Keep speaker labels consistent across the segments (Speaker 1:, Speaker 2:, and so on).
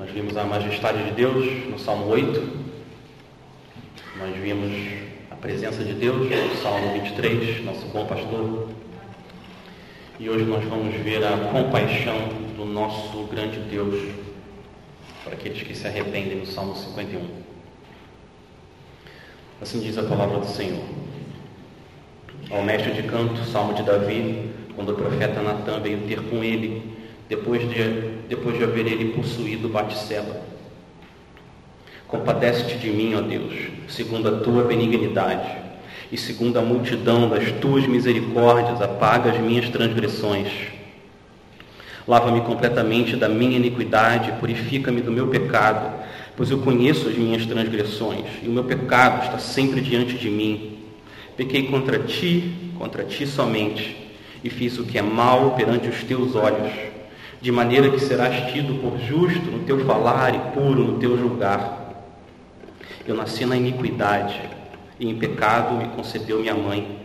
Speaker 1: Nós vimos a majestade de Deus no Salmo 8. Nós vimos a presença de Deus no Salmo 23, nosso bom pastor. E hoje nós vamos ver a compaixão do nosso grande Deus para aqueles que se arrependem no Salmo 51. Assim diz a palavra do Senhor. Ao mestre de canto, Salmo de Davi, quando o profeta Natan veio ter com ele depois de, depois de haver ele possuído Batseba. Compadece-te de mim, ó Deus, segundo a tua benignidade, e segundo a multidão das tuas misericórdias, apaga as minhas transgressões. Lava-me completamente da minha iniquidade, purifica-me do meu pecado, pois eu conheço as minhas transgressões, e o meu pecado está sempre diante de mim. Pequei contra ti, contra ti somente, e fiz o que é mal perante os teus olhos de maneira que serás tido por justo no teu falar e puro no teu julgar. Eu nasci na iniquidade, e em pecado me concebeu minha mãe.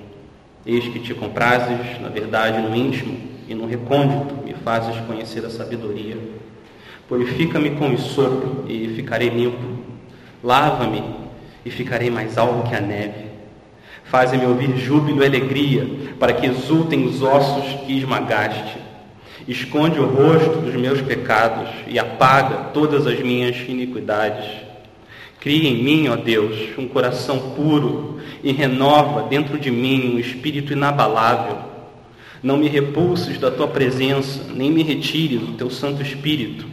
Speaker 1: Eis que te comprases, na verdade, no íntimo e no recôndito me fazes conhecer a sabedoria. Purifica-me com o sopro e ficarei limpo. Lava-me e ficarei mais alvo que a neve. Faze-me ouvir júbilo e alegria, para que exultem os ossos que esmagaste esconde o rosto dos meus pecados e apaga todas as minhas iniquidades. Cria em mim, ó Deus, um coração puro e renova dentro de mim um espírito inabalável. Não me repulses da tua presença, nem me retires o teu Santo Espírito.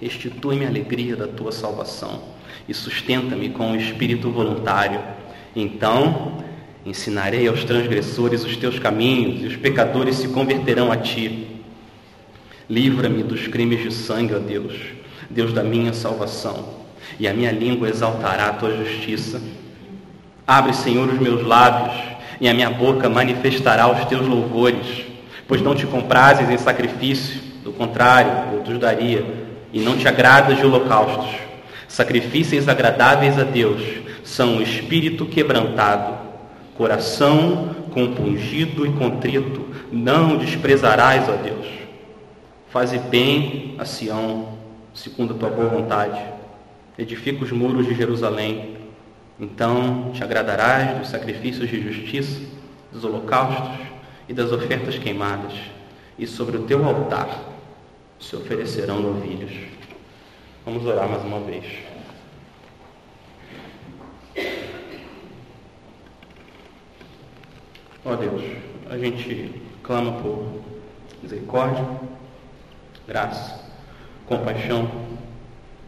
Speaker 1: Restitui-me a alegria da tua salvação e sustenta-me com o espírito voluntário. Então Ensinarei aos transgressores os teus caminhos, e os pecadores se converterão a ti. Livra-me dos crimes de sangue, ó Deus, Deus da minha salvação, e a minha língua exaltará a tua justiça. Abre, Senhor, os meus lábios, e a minha boca manifestará os teus louvores, pois não te comprases em sacrifício, do contrário, eu te daria, e não te agradas de holocaustos. Sacrifícios agradáveis a Deus são o espírito quebrantado Coração compungido e contrito, não desprezarás, ó Deus. Faze bem a Sião, segundo a tua boa vontade. Edifica os muros de Jerusalém. Então te agradarás dos sacrifícios de justiça, dos holocaustos e das ofertas queimadas. E sobre o teu altar se oferecerão novilhos. Vamos orar mais uma vez. Ó Deus, a gente clama por misericórdia, graça, compaixão.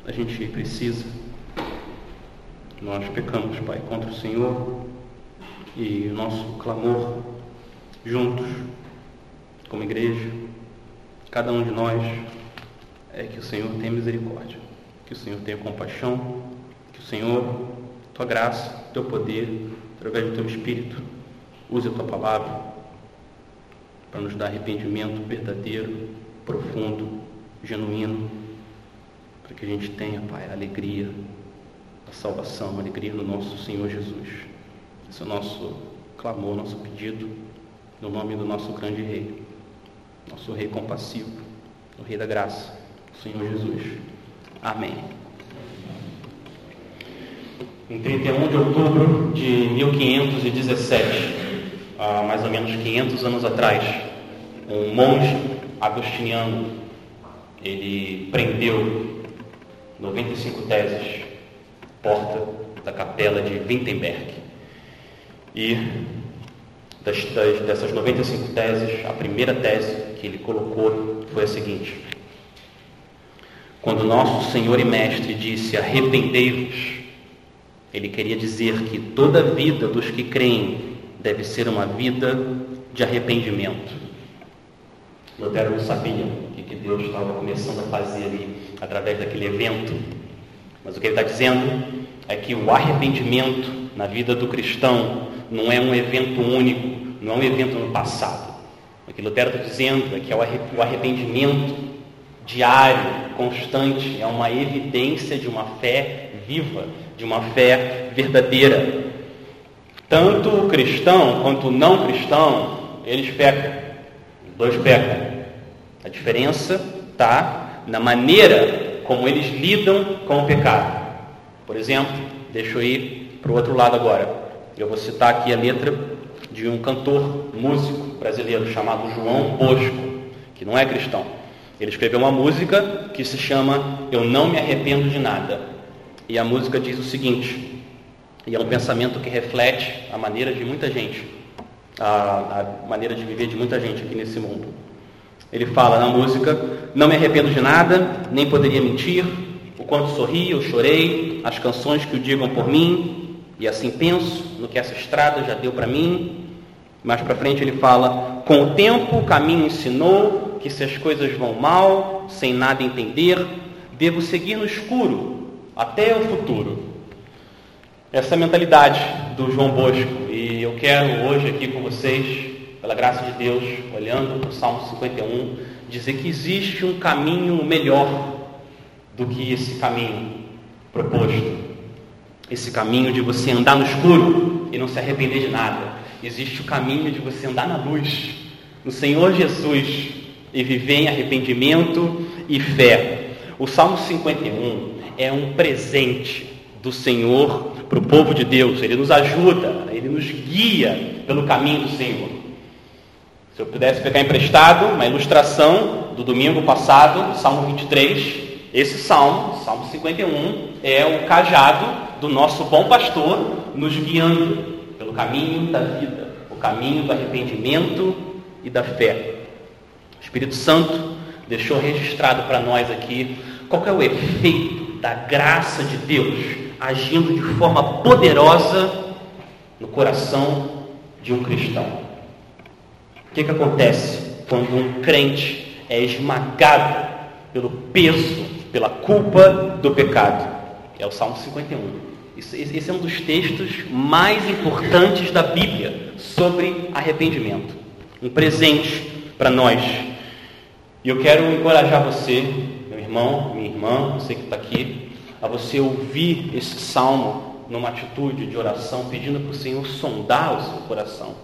Speaker 1: A gente precisa. Nós pecamos, Pai, contra o Senhor e o nosso clamor juntos, como igreja, cada um de nós, é que o Senhor tenha misericórdia, que o Senhor tenha compaixão, que o Senhor, tua graça, teu poder, através do teu Espírito, Use a tua palavra para nos dar arrependimento verdadeiro, profundo, genuíno, para que a gente tenha, Pai, a alegria a salvação, a alegria no nosso Senhor Jesus. Esse é o nosso clamor, nosso pedido, no nome do nosso grande Rei, nosso Rei compassivo, o Rei da graça, o Senhor Jesus. Amém. Em 31 de outubro de 1517, há mais ou menos 500 anos atrás, um monge agostiniano, ele prendeu 95 teses, porta da capela de Wittenberg. E das, das, dessas 95 teses, a primeira tese que ele colocou foi a seguinte: Quando nosso Senhor e Mestre disse arrependei-vos, ele queria dizer que toda a vida dos que creem deve ser uma vida de arrependimento. Lutero não sabia o que Deus estava começando a fazer ali através daquele evento, mas o que ele está dizendo é que o arrependimento na vida do cristão não é um evento único, não é um evento no passado. O que Lutero está dizendo é que o arrependimento diário, constante, é uma evidência de uma fé viva, de uma fé verdadeira. Tanto o cristão quanto o não cristão, eles pecam. Os dois pecam. A diferença está na maneira como eles lidam com o pecado. Por exemplo, deixa eu ir para o outro lado agora. Eu vou citar aqui a letra de um cantor, músico brasileiro chamado João Bosco, que não é cristão. Ele escreveu uma música que se chama Eu Não Me Arrependo de Nada. E a música diz o seguinte, e é um pensamento que reflete a maneira de muita gente, a, a maneira de viver de muita gente aqui nesse mundo. Ele fala na música: Não me arrependo de nada, nem poderia mentir. O quanto sorri, eu chorei, as canções que o digam por mim, e assim penso no que essa estrada já deu para mim. Mais para frente ele fala: Com o tempo o caminho ensinou que se as coisas vão mal, sem nada entender, devo seguir no escuro até o futuro. Essa é mentalidade do João Bosco, e eu quero hoje aqui com vocês pela graça de Deus, olhando para o Salmo 51, dizer que existe um caminho melhor do que esse caminho proposto. Esse caminho de você andar no escuro e não se arrepender de nada. Existe o caminho de você andar na luz, no Senhor Jesus, e viver em arrependimento e fé. O Salmo 51 é um presente do Senhor para o povo de Deus. Ele nos ajuda, ele nos guia pelo caminho do Senhor. Se eu pudesse pegar emprestado uma ilustração do domingo passado, Salmo 23, esse salmo, Salmo 51, é o cajado do nosso bom pastor nos guiando pelo caminho da vida, o caminho do arrependimento e da fé. O Espírito Santo deixou registrado para nós aqui qual é o efeito da graça de Deus agindo de forma poderosa no coração de um cristão. O que, que acontece quando um crente é esmagado pelo peso, pela culpa do pecado? É o Salmo 51. Esse é um dos textos mais importantes da Bíblia sobre arrependimento. Um presente para nós. E eu quero encorajar você, meu irmão, minha irmã, você que está aqui, a você ouvir esse salmo numa atitude de oração, pedindo para o Senhor sondar o seu coração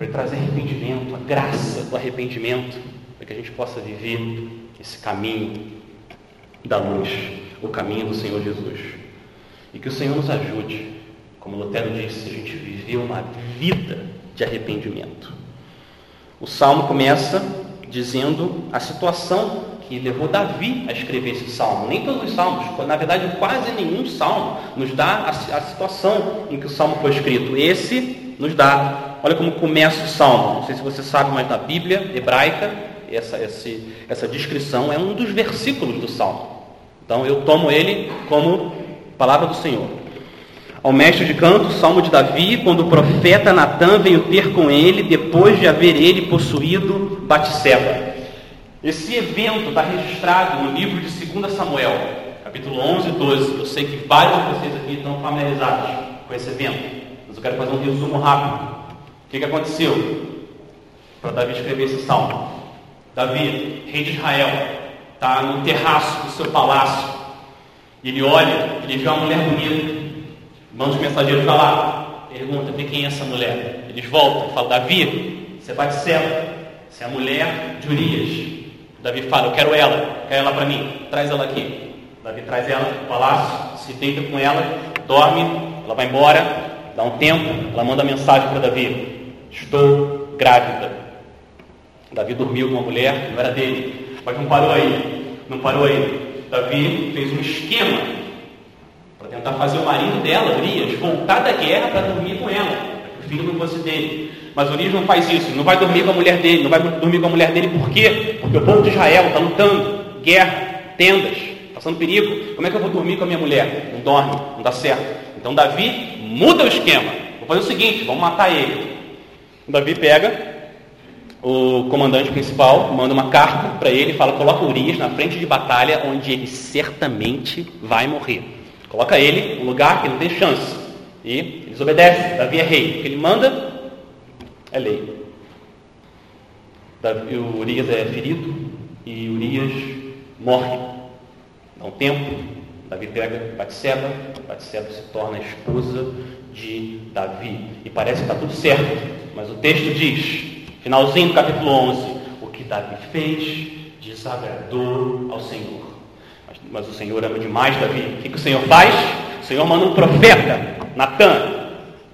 Speaker 1: para trazer arrependimento, a graça do arrependimento, para que a gente possa viver esse caminho da luz, o caminho do Senhor Jesus. E que o Senhor nos ajude, como Lutero disse, a gente viver uma vida de arrependimento. O salmo começa dizendo a situação que levou Davi a escrever esse salmo. Nem todos os salmos, na verdade, quase nenhum salmo nos dá a, a situação em que o salmo foi escrito. Esse nos dá Olha como começa o salmo. Não sei se você sabe, mas na Bíblia hebraica, essa, essa, descrição é um dos versículos do salmo. Então eu tomo ele como palavra do Senhor. Ao mestre de canto, salmo de Davi, quando o profeta Natã veio ter com ele, depois de haver ele possuído Batseba. Esse evento está registrado no livro de 2 Samuel, capítulo 11 e 12. Eu sei que vários de vocês aqui estão familiarizados com esse evento, mas eu quero fazer um resumo rápido. O que, que aconteceu para Davi escrever esse salmo? Davi, rei de Israel, está no terraço do seu palácio. Ele olha, ele vê uma mulher bonita, manda os mensageiros para lá, pergunta: vê quem é essa mulher? Eles voltam, falam: Davi, você vai de céu, você é a mulher de Urias. Davi fala: Eu quero ela, quero ela para mim, traz ela aqui. Davi traz ela para o palácio, se deita com ela, dorme, ela vai embora. Dá um tempo, ela manda mensagem para Davi: Estou grávida. Davi dormiu com uma mulher, não era dele. Mas não parou aí. Não parou aí. Davi fez um esquema para tentar fazer o marido dela, Urias, voltar da guerra para dormir com ela. Para que o filho não fosse dele. Mas Urias não faz isso. Não vai dormir com a mulher dele. Não vai dormir com a mulher dele por quê? Porque o povo de Israel está lutando. Guerra, tendas, passando perigo. Como é que eu vou dormir com a minha mulher? Não dorme, não dá certo. Então Davi muda o esquema. Vou fazer o seguinte: vamos matar ele. Davi pega o comandante principal, manda uma carta para ele, fala: coloca Urias na frente de batalha, onde ele certamente vai morrer. Coloca ele no lugar que não tem chance. E eles obedecem. Davi é rei. Ele manda é lei. O Urias é ferido e Urias morre. Dá um tempo, Davi pega Batseba, Batseba se torna a esposa de Davi. E parece que está tudo certo. Mas o texto diz, finalzinho do capítulo 11, o que Davi fez desagradou ao Senhor. Mas, mas o Senhor ama demais Davi. O que, que o Senhor faz? O Senhor manda um profeta, Natan.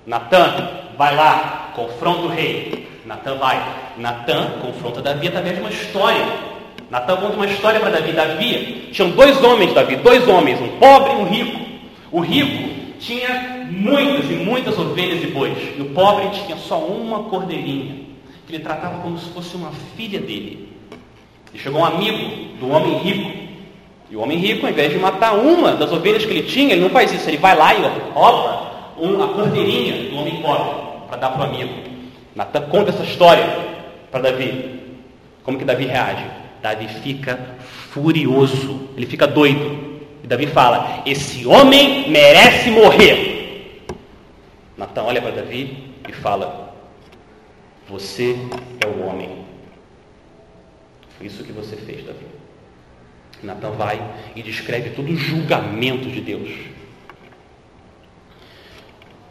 Speaker 1: Natan, vai lá, confronta o rei. Natan vai. Natan confronta Davi através de uma história. Natan conta uma história para Davi. Davi, tinham dois homens, Davi, dois homens, um pobre e um rico. O rico tinha muitas e muitas ovelhas e bois. E o pobre tinha só uma cordeirinha, que ele tratava como se fosse uma filha dele. E chegou um amigo do homem rico. E o homem rico, ao invés de matar uma das ovelhas que ele tinha, ele não faz isso. Ele vai lá e rouba a cordeirinha do homem pobre para dar para o amigo. Natan conta essa história para Davi. Como que Davi reage? Davi fica furioso, ele fica doido. E Davi fala: Esse homem merece morrer. Natan olha para Davi e fala: Você é o homem. Foi isso que você fez, Davi. Natan vai e descreve todo o julgamento de Deus.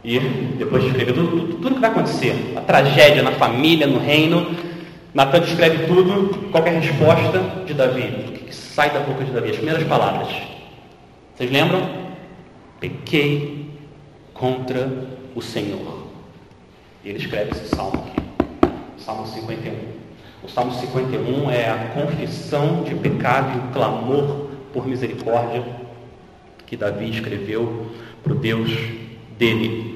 Speaker 1: E depois de escrever tudo, tudo, tudo que vai acontecer, a tragédia na família, no reino, Natan descreve tudo, qual é a resposta de Davi, o que sai da boca de Davi, as primeiras palavras. Vocês lembram? Pequei contra o Senhor. E ele escreve esse salmo aqui, Salmo 51. O Salmo 51 é a confissão de pecado e o clamor por misericórdia que Davi escreveu para o Deus dele.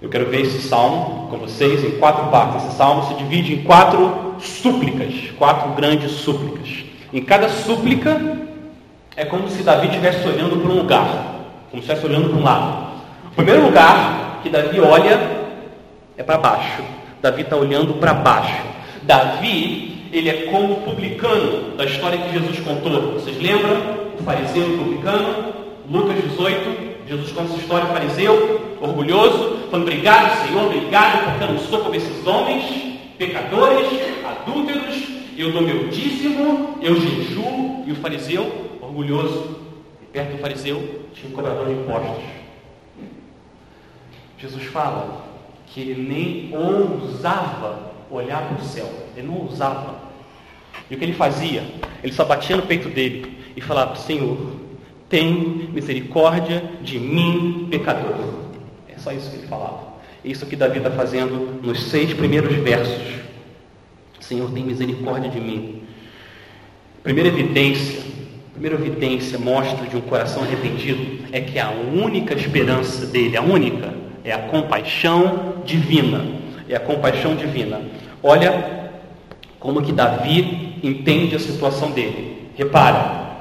Speaker 1: Eu quero ver esse salmo com vocês em quatro partes. Esse salmo se divide em quatro súplicas, quatro grandes súplicas. Em cada súplica é como se Davi estivesse olhando para um lugar, como se estivesse olhando para um lado. O primeiro lugar que Davi olha é para baixo. Davi está olhando para baixo. Davi, ele é como o publicano da história que Jesus contou. Vocês lembram? O fariseu publicano, Lucas 18, Jesus conta essa história, fariseu, orgulhoso, falando, obrigado Senhor, obrigado porque eu não sou como esses homens, pecadores, adúlteros, eu dou meu dízimo, eu jejuo, e o fariseu, orgulhoso, e perto do fariseu tinha um cobrador de impostos. Jesus fala que ele nem ousava olhar para o céu, ele não ousava. E o que ele fazia? Ele só batia no peito dele e falava, Senhor, tem misericórdia de mim, pecador. É só isso que ele falava. Isso que Davi está fazendo nos seis primeiros versos. Senhor, tem misericórdia de mim. Primeira evidência, primeira evidência mostra de um coração arrependido é que a única esperança dele, a única, é a compaixão divina. É a compaixão divina. Olha como que Davi entende a situação dele. Repara,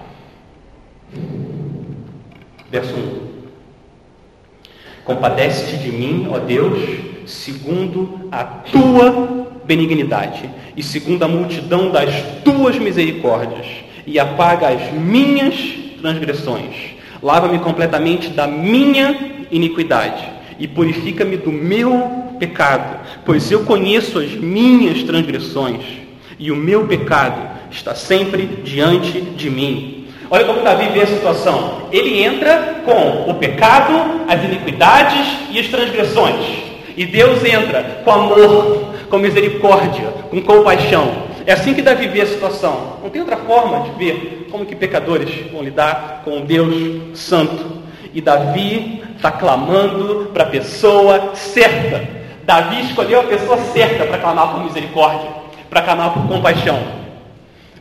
Speaker 1: Verso 1. Compadece-te de mim, ó Deus, segundo a tua benignidade e segundo a multidão das tuas misericórdias, e apaga as minhas transgressões. Lava-me completamente da minha iniquidade e purifica-me do meu pecado, pois eu conheço as minhas transgressões e o meu pecado está sempre diante de mim. Olha como Davi vê a situação. Ele entra com o pecado, as iniquidades e as transgressões. E Deus entra com amor, com misericórdia, com compaixão. É assim que Davi vê a situação. Não tem outra forma de ver como que pecadores vão lidar com Deus santo. E Davi está clamando para a pessoa certa. Davi escolheu a pessoa certa para clamar por misericórdia, para clamar por compaixão.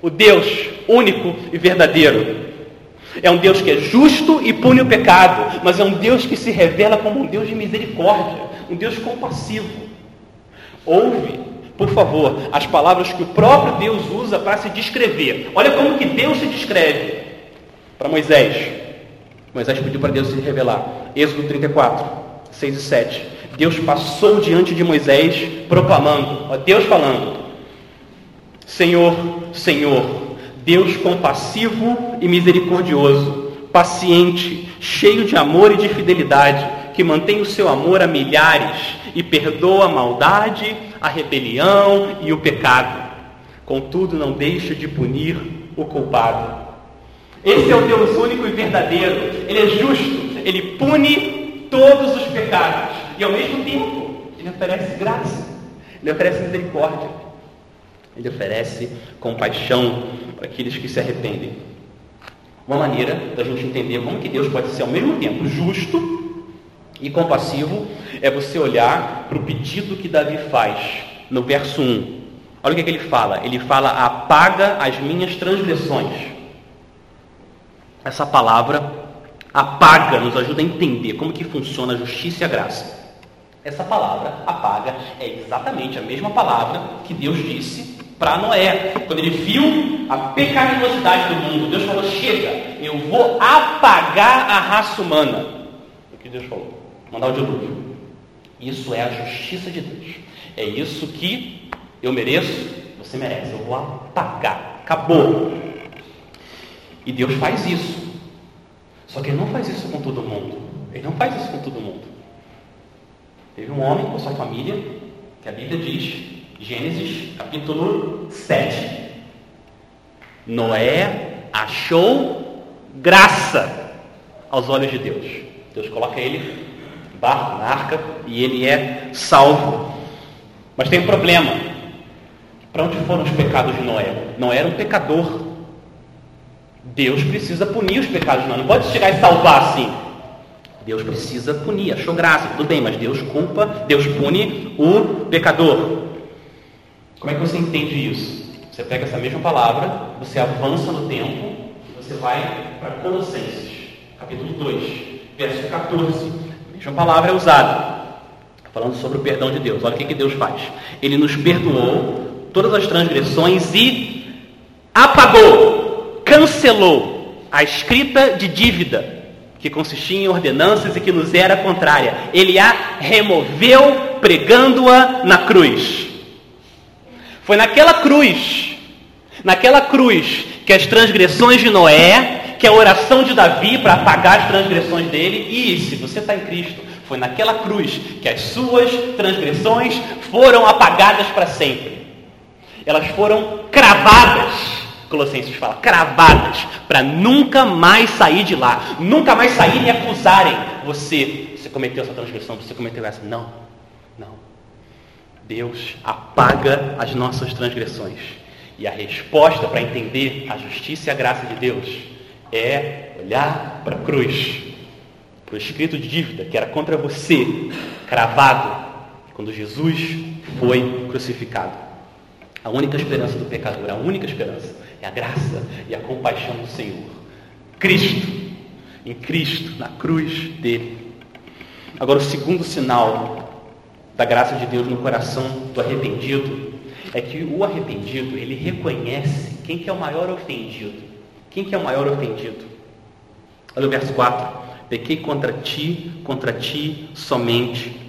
Speaker 1: O Deus único e verdadeiro. É um Deus que é justo e pune o pecado, mas é um Deus que se revela como um Deus de misericórdia, um Deus compassivo. Ouve, por favor, as palavras que o próprio Deus usa para se descrever. Olha como que Deus se descreve para Moisés. Moisés pediu para Deus se revelar. Êxodo 34, 6 e 7. Deus passou diante de Moisés proclamando, ó, Deus falando, Senhor, Senhor, Deus compassivo e misericordioso, paciente, cheio de amor e de fidelidade, que mantém o seu amor a milhares e perdoa a maldade, a rebelião e o pecado. Contudo, não deixa de punir o culpado. Esse é o Deus único e verdadeiro. Ele é justo, ele pune todos os pecados e ao mesmo tempo ele oferece graça, ele oferece misericórdia. Ele oferece compaixão para aqueles que se arrependem. Uma maneira da gente entender como que Deus pode ser ao mesmo tempo justo e compassivo é você olhar para o pedido que Davi faz no verso 1. Olha o que, é que ele fala. Ele fala: apaga as minhas transgressões. Essa palavra apaga nos ajuda a entender como que funciona a justiça e a graça. Essa palavra, apaga, é exatamente a mesma palavra que Deus disse para Noé. Quando ele viu a pecaminosidade do mundo, Deus falou: Chega, eu vou apagar a raça humana. O que Deus falou? Mandar o dilúvio. Isso é a justiça de Deus. É isso que eu mereço, você merece. Eu vou apagar. Acabou. E Deus faz isso. Só que Ele não faz isso com todo mundo. Ele não faz isso com todo mundo. Teve um homem com sua família, que a Bíblia diz, Gênesis capítulo 7. Noé achou graça aos olhos de Deus. Deus coloca ele barco, na arca, e ele é salvo. Mas tem um problema. Para onde foram os pecados de Noé? Não era um pecador. Deus precisa punir os pecados de Noé. Não pode chegar e salvar assim. Deus precisa punir, achou graça, tudo bem, mas Deus culpa, Deus pune o pecador. Como é que você entende isso? Você pega essa mesma palavra, você avança no tempo, você vai para Colossenses, capítulo 2, verso 14. A mesma palavra é usada, falando sobre o perdão de Deus. Olha o que, que Deus faz. Ele nos perdoou todas as transgressões e apagou, cancelou a escrita de dívida que consistia em ordenanças e que nos era contrária. Ele a removeu pregando-a na cruz. Foi naquela cruz, naquela cruz, que as transgressões de Noé, que a oração de Davi para apagar as transgressões dele, e se você está em Cristo, foi naquela cruz que as suas transgressões foram apagadas para sempre. Elas foram cravadas Colossenses fala, cravadas, para nunca mais sair de lá, nunca mais saírem e acusarem você. Você cometeu essa transgressão, você cometeu essa. Não. Deus apaga as nossas transgressões. E a resposta para entender a justiça e a graça de Deus é olhar para a cruz, para o escrito de dívida que era contra você, cravado, quando Jesus foi crucificado. A única esperança do pecador, a única esperança é a graça e a compaixão do Senhor. Cristo, em Cristo, na cruz dele. Agora, o segundo sinal da graça de Deus no coração do arrependido é que o arrependido, ele reconhece quem que é o maior ofendido. Quem que é o maior ofendido? Olha o verso 4. Pequei contra ti, contra ti somente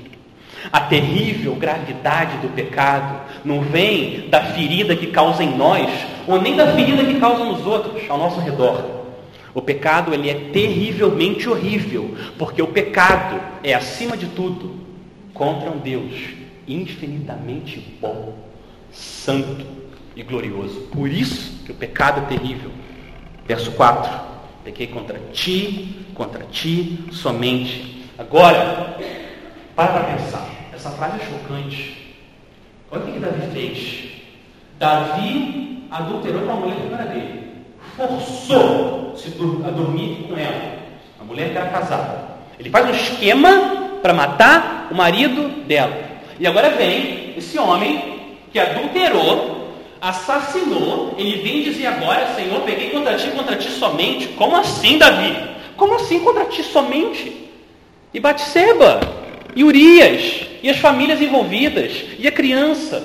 Speaker 1: a terrível gravidade do pecado não vem da ferida que causa em nós, ou nem da ferida que causa nos outros, ao nosso redor. O pecado ele é terrivelmente horrível, porque o pecado é, acima de tudo, contra um Deus infinitamente bom, santo e glorioso. Por isso que o pecado é terrível. Verso 4: Pequei contra ti, contra ti somente. Agora, para para pensar. Essa frase é chocante. Olha o que, Davi fez. Davi adulterou com a mulher que não era dele. Forçou-se a dormir com ela. A mulher que era casada. Ele faz um esquema para matar o marido dela. E agora vem esse homem que adulterou, assassinou. Ele vem dizer agora: Senhor, peguei contra ti, contra ti somente. Como assim, Davi? Como assim contra ti somente? E Batseba, e Urias, e as famílias envolvidas, e a criança.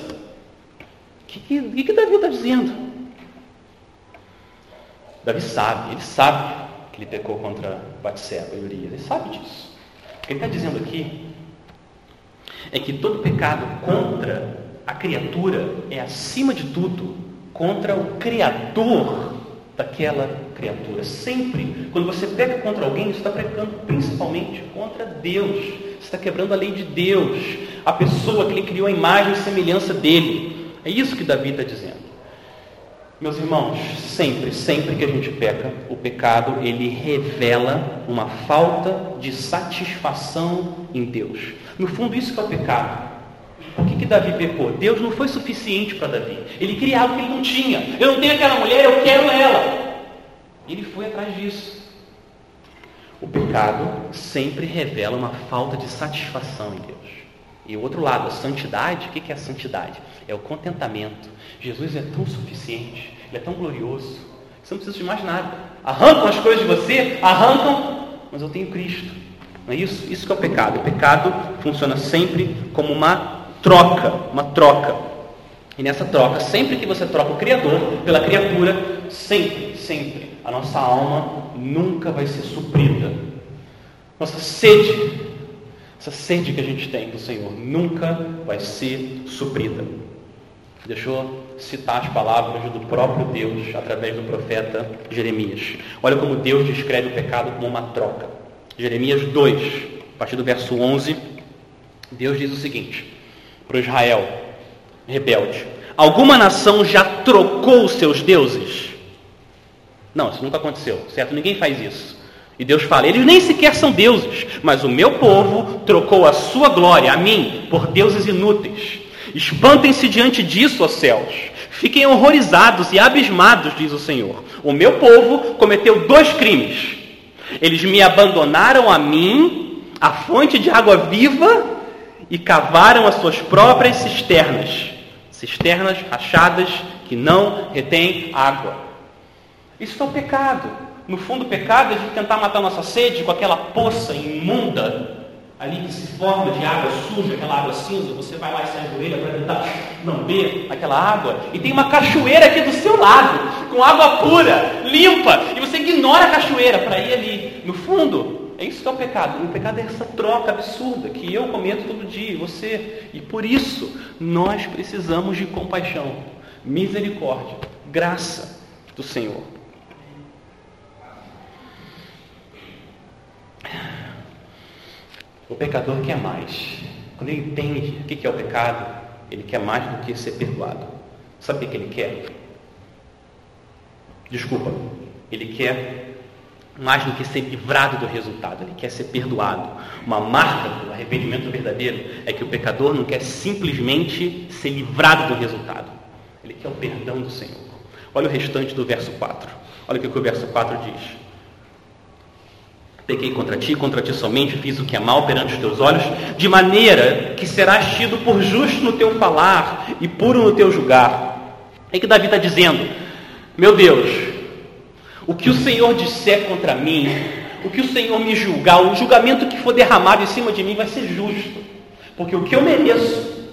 Speaker 1: O que, que, que Davi está dizendo? Davi sabe, ele sabe que ele pecou contra Batseba e Urias, ele sabe disso. O que ele está dizendo aqui é que todo pecado contra a criatura é, acima de tudo, contra o Criador daquela criatura. Sempre, quando você peca contra alguém, você está pecando principalmente contra Deus. Você está quebrando a lei de Deus, a pessoa que ele criou a imagem e semelhança dele. É isso que Davi está dizendo. Meus irmãos, sempre, sempre que a gente peca, o pecado ele revela uma falta de satisfação em Deus. No fundo, isso que é o pecado. Por que, que Davi pecou? Deus não foi suficiente para Davi. Ele queria algo que ele não tinha. Eu não tenho aquela mulher, eu quero ela. Ele foi atrás disso. O pecado sempre revela uma falta de satisfação em Deus. E o outro lado, a santidade, o que é a santidade? É o contentamento. Jesus é tão suficiente, Ele é tão glorioso, que você não precisa de mais nada. Arrancam as coisas de você, arrancam, mas eu tenho Cristo. Não é isso? Isso que é o pecado. O pecado funciona sempre como uma troca, uma troca. E nessa troca, sempre que você troca o Criador pela criatura, sempre, sempre, a nossa alma nunca vai ser suprida. Nossa sede, essa sede que a gente tem do Senhor, nunca vai ser suprida. Deixa eu citar as palavras do próprio Deus através do profeta Jeremias. Olha como Deus descreve o pecado como uma troca. Jeremias 2, a partir do verso 11, Deus diz o seguinte para Israel rebelde: Alguma nação já trocou seus deuses? Não, isso nunca aconteceu, certo? Ninguém faz isso. E Deus fala: Eles nem sequer são deuses, mas o meu povo trocou a sua glória, a mim, por deuses inúteis. Espantem-se diante disso, ó céus. Fiquem horrorizados e abismados, diz o Senhor. O meu povo cometeu dois crimes. Eles me abandonaram a mim, a fonte de água viva, e cavaram as suas próprias cisternas cisternas rachadas que não retêm água. Isso é o pecado. No fundo, o pecado é a gente tentar matar nossa sede com aquela poça imunda ali que se forma de água suja, aquela água cinza, você vai lá e se ajoelha para tentar lamber aquela água, e tem uma cachoeira aqui do seu lado, com água pura, limpa, e você ignora a cachoeira para ir ali. No fundo, é isso que é o pecado. O pecado é essa troca absurda que eu cometo todo dia, e você. E por isso, nós precisamos de compaixão, misericórdia, graça do Senhor. O pecador quer mais. Quando ele entende o que é o pecado, ele quer mais do que ser perdoado. Sabe o que ele quer? Desculpa, ele quer mais do que ser livrado do resultado, ele quer ser perdoado. Uma marca do arrependimento verdadeiro é que o pecador não quer simplesmente ser livrado do resultado, ele quer o perdão do Senhor. Olha o restante do verso 4. Olha o que o verso 4 diz. Pequei contra ti, contra ti somente, fiz o que é mal perante os teus olhos, de maneira que serás tido por justo no teu falar e puro no teu julgar. É que Davi está dizendo: Meu Deus, o que o Senhor disser contra mim, o que o Senhor me julgar, o julgamento que for derramado em cima de mim vai ser justo, porque o que eu mereço,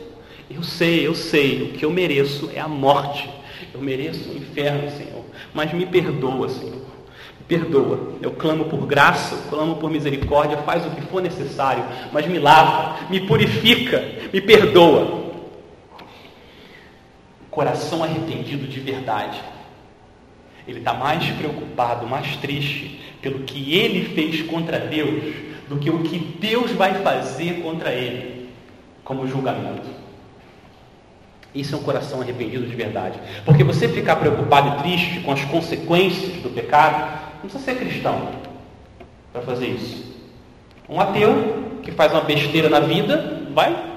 Speaker 1: eu sei, eu sei, o que eu mereço é a morte, eu mereço o inferno, Senhor, mas me perdoa, Senhor perdoa. Eu clamo por graça, clamo por misericórdia, faz o que for necessário, mas me lava, me purifica, me perdoa. Coração arrependido de verdade. Ele está mais preocupado, mais triste pelo que ele fez contra Deus do que o que Deus vai fazer contra ele como julgamento. Isso é um coração arrependido de verdade. Porque você ficar preocupado e triste com as consequências do pecado não precisa ser cristão para fazer isso. Um ateu que faz uma besteira na vida vai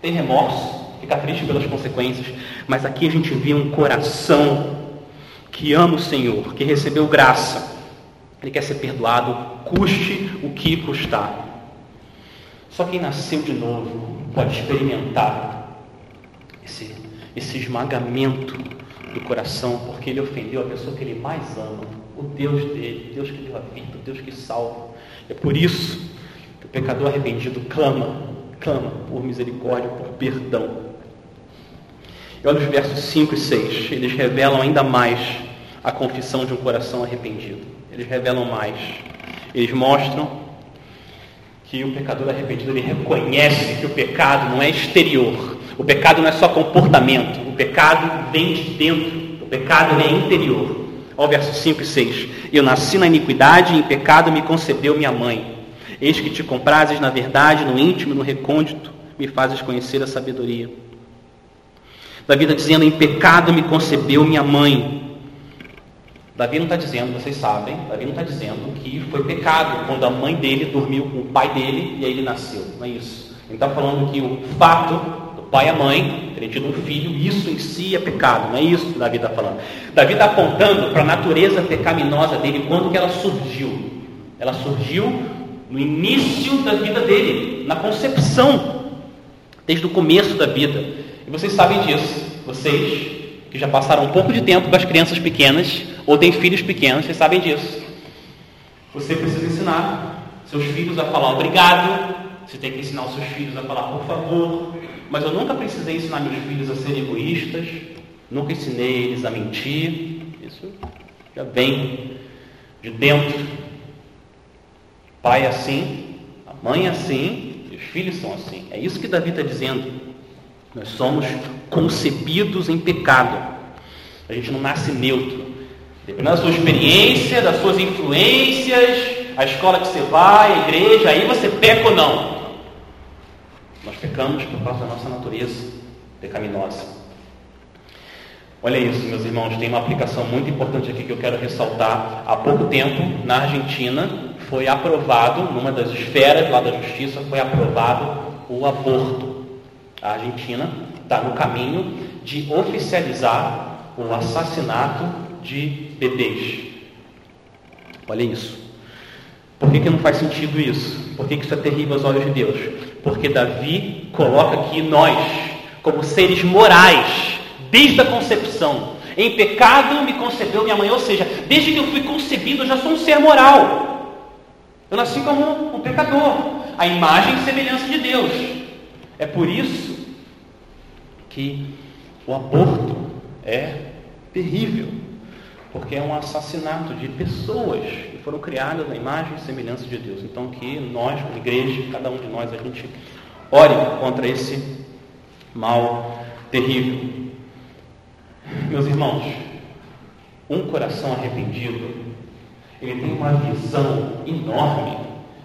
Speaker 1: ter remorso, ficar triste pelas consequências. Mas aqui a gente vê um coração que ama o Senhor, que recebeu graça. Ele quer ser perdoado, custe o que custar. Só quem nasceu de novo pode experimentar esse, esse esmagamento do coração, porque ele ofendeu a pessoa que ele mais ama o Deus dele, Deus que deu a vida, Deus que salva. É por isso que o pecador arrependido clama, clama por misericórdia, por perdão. E olha os versos 5 e 6, eles revelam ainda mais a confissão de um coração arrependido. Eles revelam mais. Eles mostram que o pecador arrependido ele reconhece que o pecado não é exterior. O pecado não é só comportamento. O pecado vem de dentro. O pecado é interior. Olha o verso 5 e 6. Eu nasci na iniquidade e em pecado me concebeu minha mãe. Eis que te comprases na verdade, no íntimo, no recôndito, me fazes conhecer a sabedoria. Davi está dizendo: em pecado me concebeu minha mãe. Davi não está dizendo, vocês sabem, Davi não está dizendo que foi pecado quando a mãe dele dormiu com o pai dele e aí ele nasceu. Não é isso. Ele está falando que o fato pai e a mãe teria tido um filho, isso em si é pecado, não é isso que Davi está falando. Davi está apontando para a natureza pecaminosa dele, quando que ela surgiu. Ela surgiu no início da vida dele, na concepção, desde o começo da vida. E vocês sabem disso, vocês que já passaram um pouco de tempo com as crianças pequenas, ou têm filhos pequenos, vocês sabem disso. Você precisa ensinar seus filhos a falar obrigado, você tem que ensinar os seus filhos a falar por favor, mas eu nunca precisei ensinar meus filhos a serem egoístas, nunca ensinei eles a mentir. Isso já vem de dentro. Pai é assim, a mãe é assim, os filhos são assim. É isso que Davi está dizendo. Nós somos concebidos em pecado. A gente não nasce neutro. Dependendo da sua experiência, das suas influências, a escola que você vai, a igreja, aí você peca ou não. Nós pecamos por causa da nossa natureza pecaminosa. Olha isso, meus irmãos, tem uma aplicação muito importante aqui que eu quero ressaltar. Há pouco tempo, na Argentina, foi aprovado, numa das esferas lá da justiça, foi aprovado o aborto. A Argentina está no caminho de oficializar o assassinato de bebês. Olha isso. Por que, que não faz sentido isso? Por que, que isso é terrível aos olhos de Deus? Porque Davi coloca aqui nós, como seres morais, desde a concepção. Em pecado me concebeu minha mãe, ou seja, desde que eu fui concebido eu já sou um ser moral. Eu nasci como um pecador, a imagem e semelhança de Deus. É por isso que o aborto é terrível porque é um assassinato de pessoas foram criadas na imagem e semelhança de Deus. Então que nós, como igreja, cada um de nós, a gente ore contra esse mal terrível. Meus irmãos, um coração arrependido, ele tem uma visão enorme,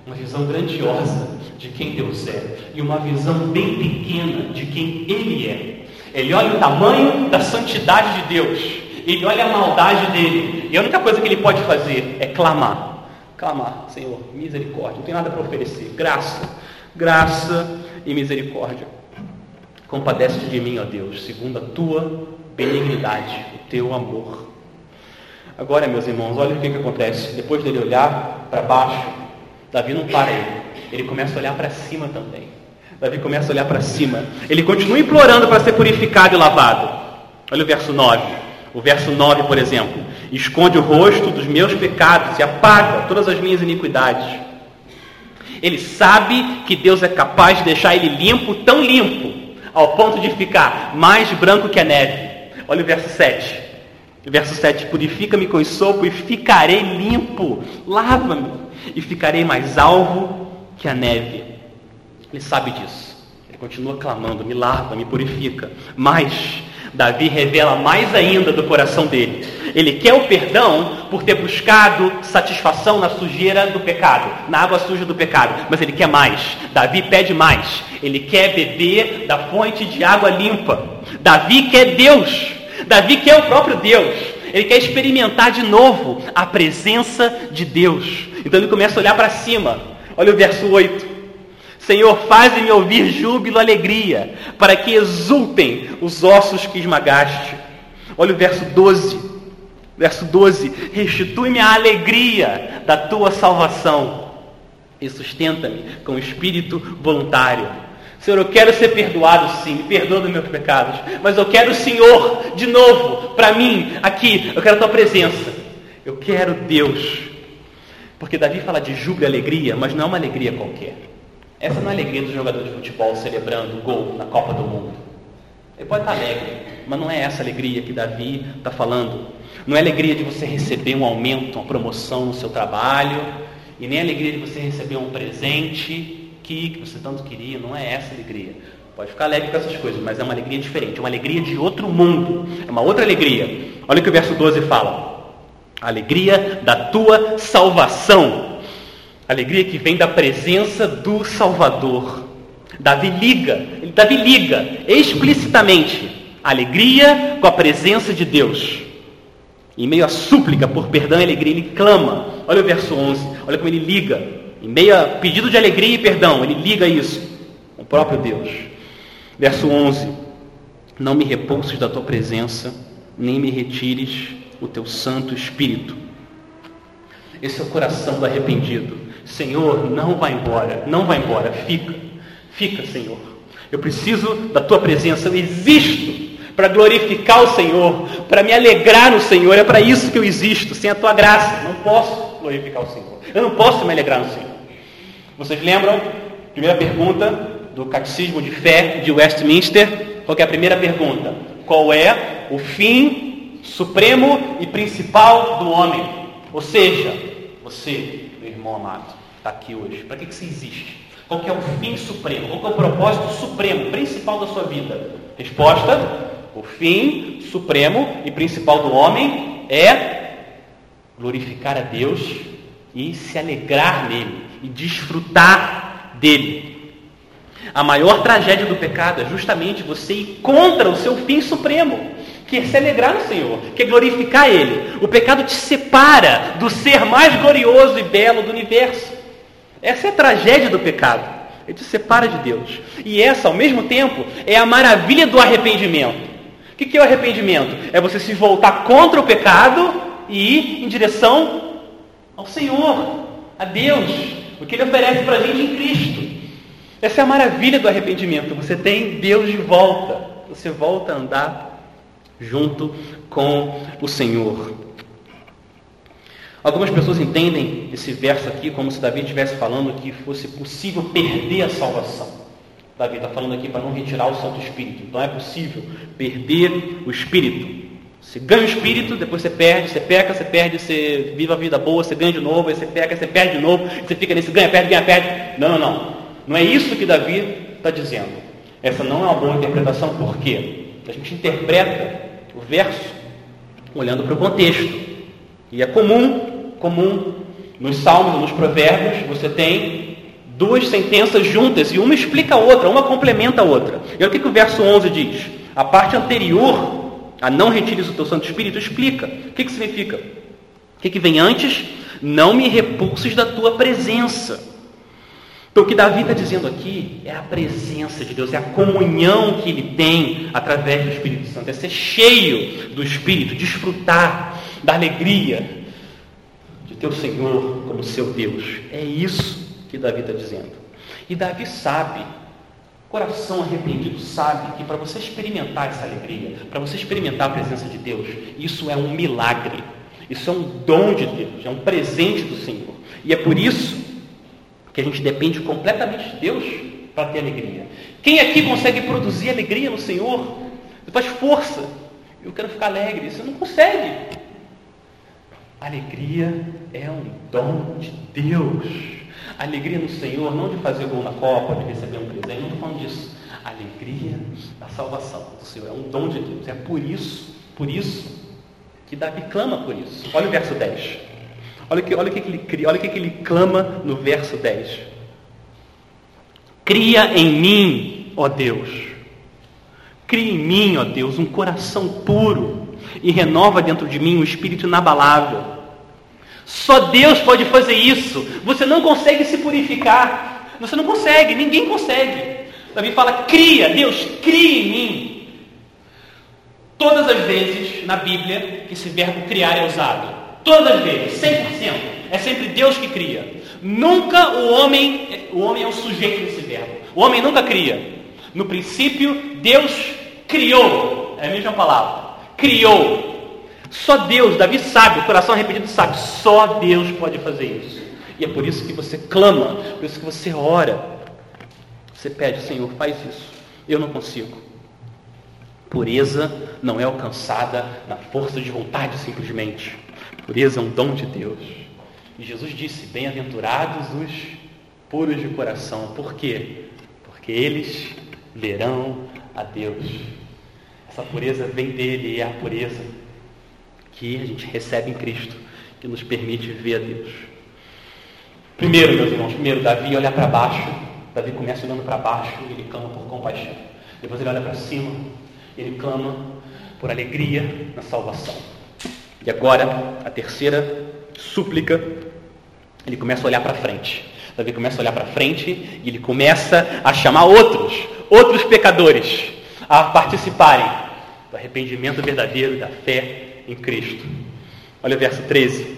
Speaker 1: uma visão grandiosa de quem Deus é e uma visão bem pequena de quem Ele é. Ele olha o tamanho da santidade de Deus ele olha a maldade dele. E a única coisa que ele pode fazer é clamar. Clamar, Senhor, misericórdia. Não tem nada para oferecer. Graça, graça e misericórdia. Compadece de mim, ó Deus, segundo a tua benignidade, o teu amor. Agora, meus irmãos, olha o que, que acontece. Depois dele olhar para baixo, Davi não para ele. Ele começa a olhar para cima também. Davi começa a olhar para cima. Ele continua implorando para ser purificado e lavado. Olha o verso 9. O verso 9, por exemplo, esconde o rosto dos meus pecados e apaga todas as minhas iniquidades. Ele sabe que Deus é capaz de deixar ele limpo, tão limpo, ao ponto de ficar mais branco que a neve. Olha o verso 7. O verso 7: Purifica-me com sopo e ficarei limpo, lava-me e ficarei mais alvo que a neve. Ele sabe disso. Ele continua clamando: Me lava, me purifica. Mas Davi revela mais ainda do coração dele. Ele quer o perdão por ter buscado satisfação na sujeira do pecado, na água suja do pecado, mas ele quer mais. Davi pede mais. Ele quer beber da fonte de água limpa. Davi quer Deus. Davi quer o próprio Deus. Ele quer experimentar de novo a presença de Deus. Então ele começa a olhar para cima. Olha o verso 8. Senhor, faz-me ouvir júbilo, alegria, para que exultem os ossos que esmagaste. Olha o verso 12. Verso 12: Restitui-me a alegria da tua salvação e sustenta-me com espírito voluntário. Senhor, eu quero ser perdoado sim, me perdoa dos meus pecados, mas eu quero o Senhor de novo para mim, aqui, eu quero a tua presença. Eu quero Deus. Porque Davi fala de júbilo e alegria, mas não é uma alegria qualquer. Essa não é a alegria do jogador de futebol celebrando o gol na Copa do Mundo. Ele pode estar alegre, mas não é essa alegria que Davi está falando. Não é a alegria de você receber um aumento, uma promoção no seu trabalho, e nem a alegria de você receber um presente que, que você tanto queria. Não é essa alegria. Pode ficar alegre com essas coisas, mas é uma alegria diferente, é uma alegria de outro mundo, é uma outra alegria. Olha o que o verso 12 fala: alegria da tua salvação Alegria que vem da presença do Salvador. Davi liga, Davi liga explicitamente alegria com a presença de Deus. Em meio à súplica por perdão e alegria, ele clama. Olha o verso 11, olha como ele liga. Em meio a pedido de alegria e perdão, ele liga isso o próprio Deus. Verso 11: Não me repulses da tua presença, nem me retires o teu Santo Espírito. Esse é o coração do arrependido. Senhor, não vai embora, não vai embora, fica, fica, Senhor. Eu preciso da tua presença, eu existo para glorificar o Senhor, para me alegrar no Senhor, é para isso que eu existo. Sem a tua graça, não posso glorificar o Senhor, eu não posso me alegrar no Senhor. Vocês lembram? Primeira pergunta do Catecismo de Fé de Westminster. Qual é a primeira pergunta? Qual é o fim supremo e principal do homem? Ou seja, você, meu irmão amado, está aqui hoje. Para que, que você existe? Qual é o fim supremo? Qual é o propósito supremo, principal da sua vida? Resposta: o fim supremo e principal do homem é glorificar a Deus e se alegrar nele e desfrutar dele. A maior tragédia do pecado é justamente você ir contra o seu fim supremo, que é se alegrar no Senhor, que é glorificar Ele. O pecado te separa do ser mais glorioso e belo do universo. Essa é a tragédia do pecado. Ele te separa de Deus. E essa, ao mesmo tempo, é a maravilha do arrependimento. O que é o arrependimento? É você se voltar contra o pecado e ir em direção ao Senhor, a Deus, o que Ele oferece para a gente em Cristo. Essa é a maravilha do arrependimento. Você tem Deus de volta. Você volta a andar junto com o Senhor. Algumas pessoas entendem esse verso aqui como se Davi estivesse falando que fosse possível perder a salvação. Davi está falando aqui para não retirar o Santo Espírito. Então é possível perder o Espírito. Você ganha o Espírito, depois você perde, você peca, você perde, você vive a vida boa, você ganha de novo, aí você peca, você perde de novo, você fica nesse ganha, perde, ganha, perde. Não, não, não. Não é isso que Davi está dizendo. Essa não é uma boa interpretação, por quê? A gente interpreta o verso olhando para o contexto. E é comum, comum, nos salmos, nos provérbios, você tem duas sentenças juntas e uma explica a outra, uma complementa a outra. E olha o que, que o verso 11 diz. A parte anterior, a não retires o teu Santo Espírito, explica. O que, que significa? O que, que vem antes? Não me repulses da tua presença. Então, o que Davi está dizendo aqui é a presença de Deus, é a comunhão que ele tem através do Espírito Santo, é ser cheio do Espírito, desfrutar da alegria de ter o Senhor como seu Deus. É isso que Davi está dizendo. E Davi sabe, coração arrependido sabe que para você experimentar essa alegria, para você experimentar a presença de Deus, isso é um milagre, isso é um dom de Deus, é um presente do Senhor. E é por isso que a gente depende completamente de Deus para ter alegria. Quem aqui consegue produzir alegria no Senhor? Você faz força. Eu quero ficar alegre. Você não consegue. Alegria é um dom de Deus. Alegria no Senhor, não de fazer gol na Copa, de receber um presente, não estou falando disso. Alegria da salvação do Senhor é um dom de Deus. É por isso, por isso, que Davi clama por isso. Olha o verso 10. Olha o que, olha que, que, ele, olha que, que ele clama no verso 10. Cria em mim, ó Deus. Cria em mim, ó Deus, um coração puro e renova dentro de mim um espírito inabalável. Só Deus pode fazer isso. Você não consegue se purificar. Você não consegue, ninguém consegue. Davi fala: cria, Deus, cria em mim. Todas as vezes na Bíblia que esse verbo criar é usado, Todas as vezes, 100%. É sempre Deus que cria. Nunca o homem, o homem é o sujeito desse verbo. O homem nunca cria. No princípio, Deus criou. É a mesma palavra. Criou. Só Deus, Davi sabe, o coração arrependido sabe, só Deus pode fazer isso. E é por isso que você clama, por isso que você ora. Você pede, Senhor, faz isso. Eu não consigo. Pureza não é alcançada na força de vontade simplesmente pureza é um dom de Deus. E Jesus disse: Bem-aventurados os puros de coração. Por quê? Porque eles verão a Deus. Essa pureza vem dele é a pureza que a gente recebe em Cristo, que nos permite ver a Deus. Primeiro, meus irmãos, primeiro, Davi olha para baixo. Davi começa olhando para baixo e ele clama por compaixão. Depois ele olha para cima, ele clama por alegria na salvação. E agora, a terceira súplica, ele começa a olhar para frente. Davi começa a olhar para frente e ele começa a chamar outros, outros pecadores. a participarem do arrependimento verdadeiro e da fé em Cristo. Olha o verso 13.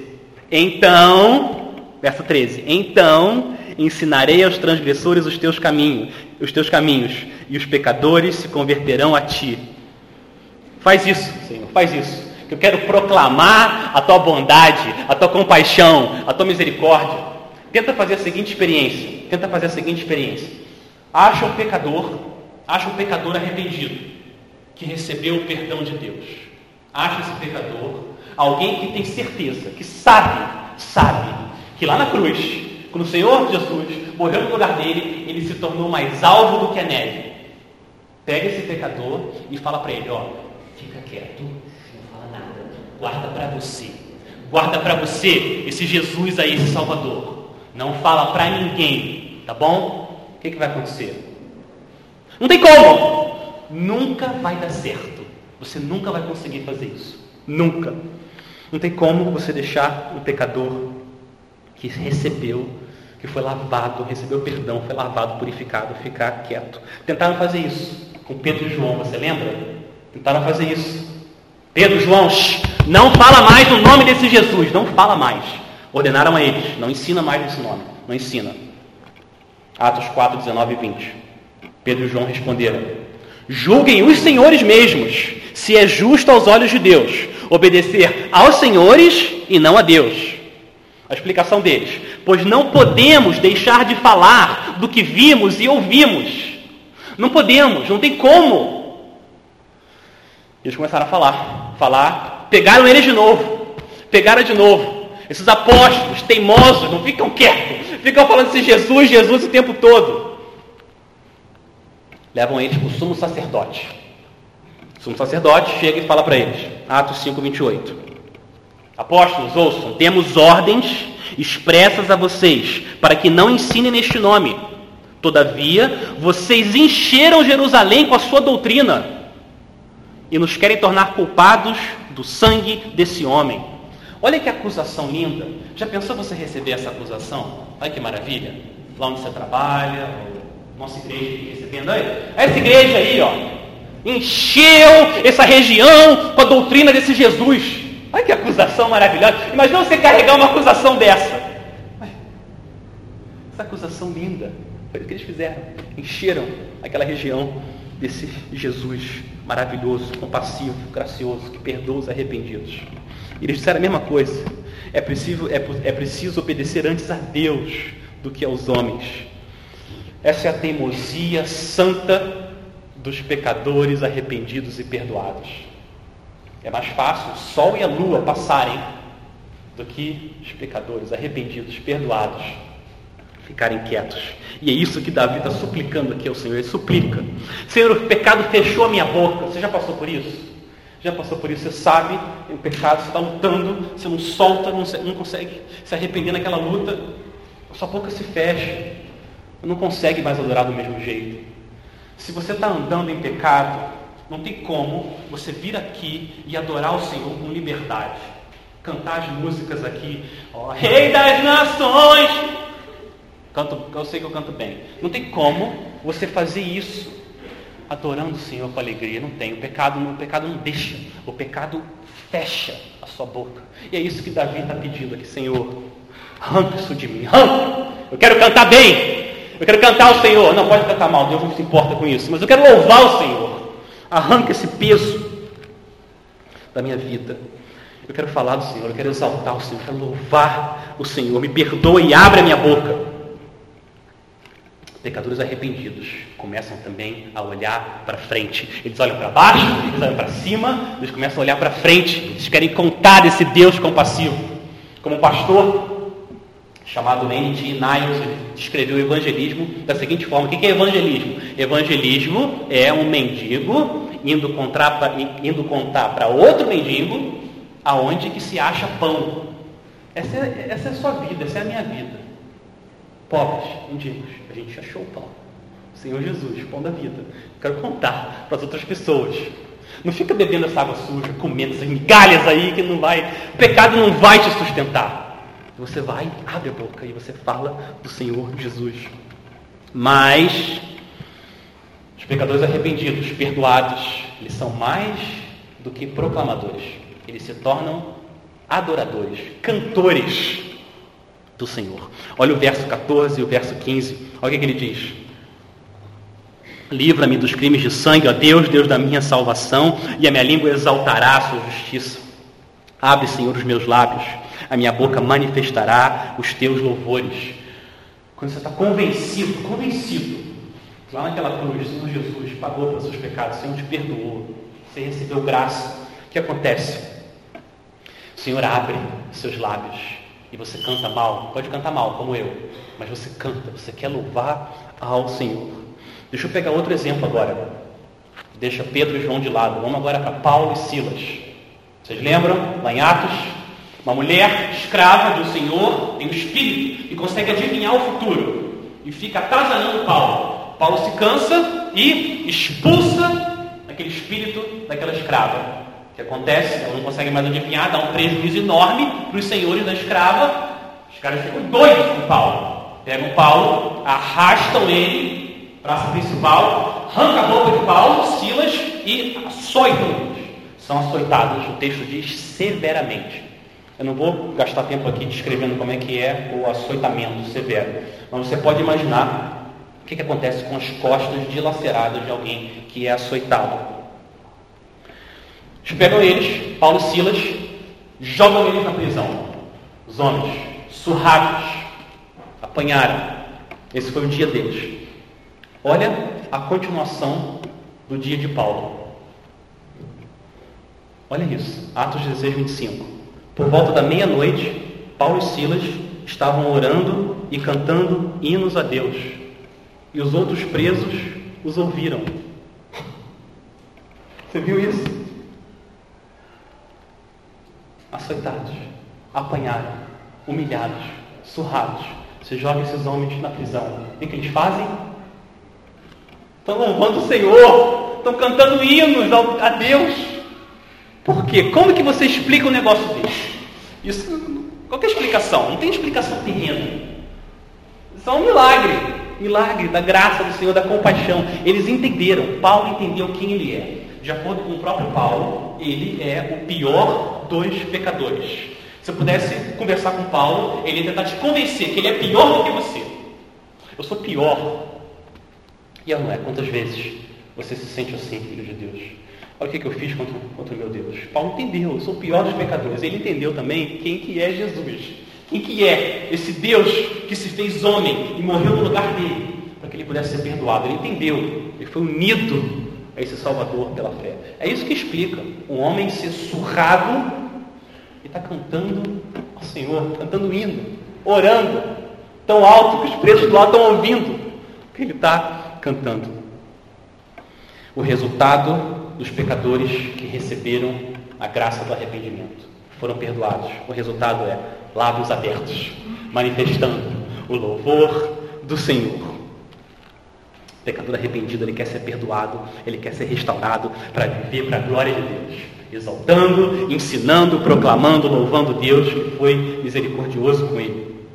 Speaker 1: Então, verso 13. Então ensinarei aos transgressores os teus caminhos, os teus caminhos, e os pecadores se converterão a ti. Faz isso, Senhor, faz isso. Que eu quero proclamar a tua bondade, a tua compaixão, a tua misericórdia. Tenta fazer a seguinte experiência. Tenta fazer a seguinte experiência. Acha um pecador, acha um pecador arrependido, que recebeu o perdão de Deus. Acha esse pecador, alguém que tem certeza, que sabe, sabe, que lá na cruz, quando o Senhor Jesus morreu no lugar dele, ele se tornou mais alvo do que a neve. Pega esse pecador e fala para ele, ó, fica quieto, não fala nada, guarda para você, guarda para você esse Jesus aí, esse Salvador. Não fala para ninguém, tá bom? O que, que vai acontecer? Não tem como! Nunca vai dar certo. Você nunca vai conseguir fazer isso. Nunca. Não tem como você deixar um pecador que recebeu, que foi lavado, recebeu perdão, foi lavado, purificado, ficar quieto. Tentaram fazer isso com Pedro e João, você lembra? Tentaram fazer isso. Pedro, João, shh, não fala mais no nome desse Jesus, não fala mais. Ordenaram a eles, não ensina mais esse nome, não ensina. Atos 4, 19 e 20. Pedro e João responderam: Julguem os senhores mesmos, se é justo aos olhos de Deus, obedecer aos senhores e não a Deus. A explicação deles: Pois não podemos deixar de falar do que vimos e ouvimos. Não podemos, não tem como. Eles começaram a falar, falar, pegaram eles de novo, pegaram de novo. Esses apóstolos teimosos não ficam quietos, ficam falando de Jesus, Jesus o tempo todo. Levam eles para o sumo sacerdote. O sumo sacerdote chega e fala para eles, Atos 5, 28. Apóstolos, ouçam, temos ordens expressas a vocês, para que não ensinem neste nome. Todavia, vocês encheram Jerusalém com a sua doutrina e nos querem tornar culpados do sangue desse homem. Olha que acusação linda. Já pensou você receber essa acusação? Olha que maravilha. Lá onde você trabalha, nossa igreja recebendo aí. Essa igreja aí, ó, encheu essa região com a doutrina desse Jesus. Olha que acusação maravilhosa. Imagina você carregar uma acusação dessa. Essa acusação linda. Foi o que eles fizeram. Encheram aquela região desse Jesus maravilhoso, compassivo, gracioso, que perdoa os arrependidos. E eles disseram a mesma coisa. É preciso, é, é preciso obedecer antes a Deus do que aos homens. Essa é a teimosia santa dos pecadores arrependidos e perdoados. É mais fácil o sol e a lua passarem do que os pecadores arrependidos, perdoados, ficarem quietos. E é isso que Davi está suplicando aqui ao Senhor. Ele suplica: Senhor, o pecado fechou a minha boca. Você já passou por isso? Já passou por isso? Você sabe o pecado, está lutando, você não solta, não, não consegue se arrepender naquela luta, sua boca se fecha, não consegue mais adorar do mesmo jeito. Se você está andando em pecado, não tem como você vir aqui e adorar o Senhor com liberdade. Cantar as músicas aqui, ó, Rei das Nações. Canto, eu sei que eu canto bem. Não tem como você fazer isso adorando o Senhor com alegria. Não tem. O pecado, o pecado não deixa. O pecado fecha a sua boca. E é isso que Davi está pedindo aqui, Senhor. Arranca isso de mim. Arranca. Eu quero cantar bem. Eu quero cantar o Senhor. Não pode cantar mal, Deus não se importa com isso. Mas eu quero louvar o Senhor. Arranca esse peso da minha vida. Eu quero falar do Senhor, eu quero exaltar o Senhor, eu quero louvar o Senhor. Me perdoe e abre a minha boca. Pecadores arrependidos começam também a olhar para frente. Eles olham para baixo, eles olham para cima, eles começam a olhar para frente. Eles querem contar esse Deus compassivo. Como pastor chamado N.T. Niles descreveu o evangelismo da seguinte forma: o que é evangelismo? Evangelismo é um mendigo indo contar, indo contar para outro mendigo aonde que se acha pão. Essa é, essa é a sua vida, essa é a minha vida. Pobres, mendigos, a gente achou o pão. Senhor Jesus, pão da vida. Quero contar para as outras pessoas. Não fica bebendo essa água suja, comendo essas migalhas aí que não vai. O pecado não vai te sustentar. Você vai, abre a boca e você fala do Senhor Jesus. Mas Os pecadores arrependidos, perdoados, eles são mais do que proclamadores. Eles se tornam adoradores, cantores do Senhor. Olha o verso 14 e o verso 15. Olha o que ele diz. Livra-me dos crimes de sangue, ó Deus, Deus da minha salvação, e a minha língua exaltará a sua justiça. Abre, Senhor, os meus lábios, a minha boca manifestará os teus louvores. Quando você está convencido, convencido, lá naquela cruz, Senhor Jesus pagou pelos seus pecados, Senhor te perdoou, você recebeu graça. O que acontece? O Senhor abre seus lábios e você canta mal. Pode cantar mal, como eu, mas você canta, você quer louvar ao Senhor. Deixa eu pegar outro exemplo agora. Deixa Pedro e João de lado. Vamos agora para Paulo e Silas. Vocês lembram? Lá em Atos, uma mulher escrava do Senhor tem um espírito e consegue adivinhar o futuro e fica atazanando Paulo. Paulo se cansa e expulsa aquele espírito daquela escrava. O que acontece? Ela não consegue mais adivinhar, dá um prejuízo enorme para os senhores da escrava. Os caras ficam doidos com Paulo. Pegam Paulo, arrastam ele praça principal, arranca a roupa de Paulo, Silas e açoitam. São açoitados, o texto diz severamente. Eu não vou gastar tempo aqui descrevendo como é que é o açoitamento severo, mas você pode imaginar o que, que acontece com as costas dilaceradas de alguém que é açoitado. Pegam eles, Paulo e Silas, jogam eles na prisão. Os homens, surrados, apanharam. Esse foi o dia deles. Olha a continuação do dia de Paulo. Olha isso, Atos 16, 25. Por volta da meia-noite, Paulo e Silas estavam orando e cantando hinos a Deus. E os outros presos os ouviram. Você viu isso? Açoitados, apanhados, humilhados, surrados. Você joga esses homens na prisão. O que eles fazem? estão louvando o Senhor, estão cantando hinos a Deus. Por quê? Como que você explica um negócio desse? Isso, a explicação? Não tem explicação terrena. Isso é um milagre. Milagre da graça do Senhor, da compaixão. Eles entenderam. Paulo entendeu quem ele é. De acordo com o próprio Paulo, ele é o pior dos pecadores. Se eu pudesse conversar com Paulo, ele ia tentar te convencer que ele é pior do que você. Eu sou pior e não é? Quantas vezes você se sente assim, filho de Deus? Olha o que, eu fiz contra, contra meu Deus. Paulo entendeu, eu sou o pior dos pecadores. Ele entendeu também quem que é Jesus. Quem que é esse Deus que se fez homem e morreu no lugar dele, para que ele pudesse ser perdoado. Ele entendeu, ele foi unido a esse Salvador pela fé. É isso que explica um homem ser surrado e está cantando ao Senhor, cantando hino, orando, tão alto que os presos lá estão ouvindo. Que ele está cantando. O resultado dos pecadores que receberam a graça do arrependimento foram perdoados. O resultado é lábios abertos, manifestando o louvor do Senhor. O pecador arrependido, ele quer ser perdoado, ele quer ser restaurado para viver para a glória de Deus, exaltando, ensinando, proclamando, louvando Deus que foi misericordioso com ele.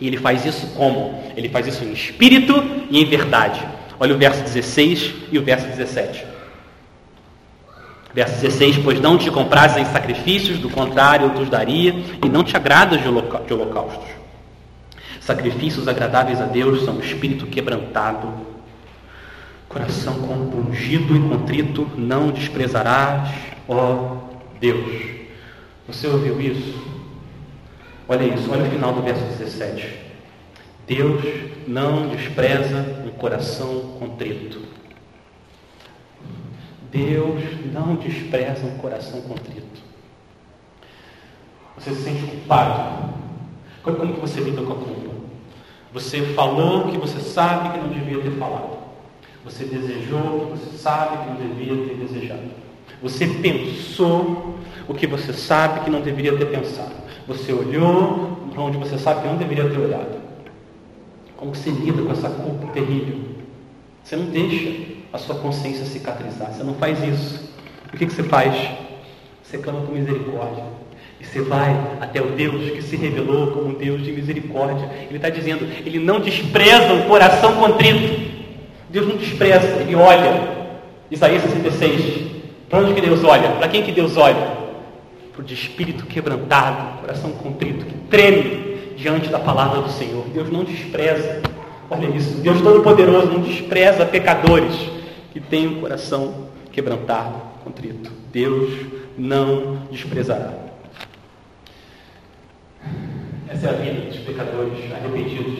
Speaker 1: E ele faz isso como? Ele faz isso em espírito e em verdade. Olha o verso 16 e o verso 17. Verso 16: Pois não te compras em sacrifícios, do contrário eu te daria, e não te agradas de holocaustos. Sacrifícios agradáveis a Deus são espírito quebrantado, coração compungido e contrito, não desprezarás, ó Deus. Você ouviu isso? Olha isso, olha o final do verso 17. Deus não despreza um coração contrito. Deus não despreza um coração contrito. Você se sente culpado. Como que você lida com a culpa? Você falou que você sabe que não devia ter falado. Você desejou que você sabe que não devia ter desejado. Você pensou o que você sabe que não deveria ter pensado. Você olhou para onde você sabe que não deveria ter olhado. Como você lida com essa culpa terrível? Você não deixa a sua consciência cicatrizar. Você não faz isso. O que, que você faz? Você clama por misericórdia. E você vai até o Deus que se revelou como um Deus de misericórdia. Ele está dizendo, ele não despreza o coração contrito. Deus não despreza, Ele olha. Isaías 66. Para onde que Deus olha? Para quem que Deus olha? Para o de espírito quebrantado, coração contrito, que treme diante da palavra do Senhor. Deus não despreza. Olha isso. Deus Todo-Poderoso não despreza pecadores têm o um coração quebrantado, contrito. Deus não desprezará. Essa é a vida dos pecadores arrependidos.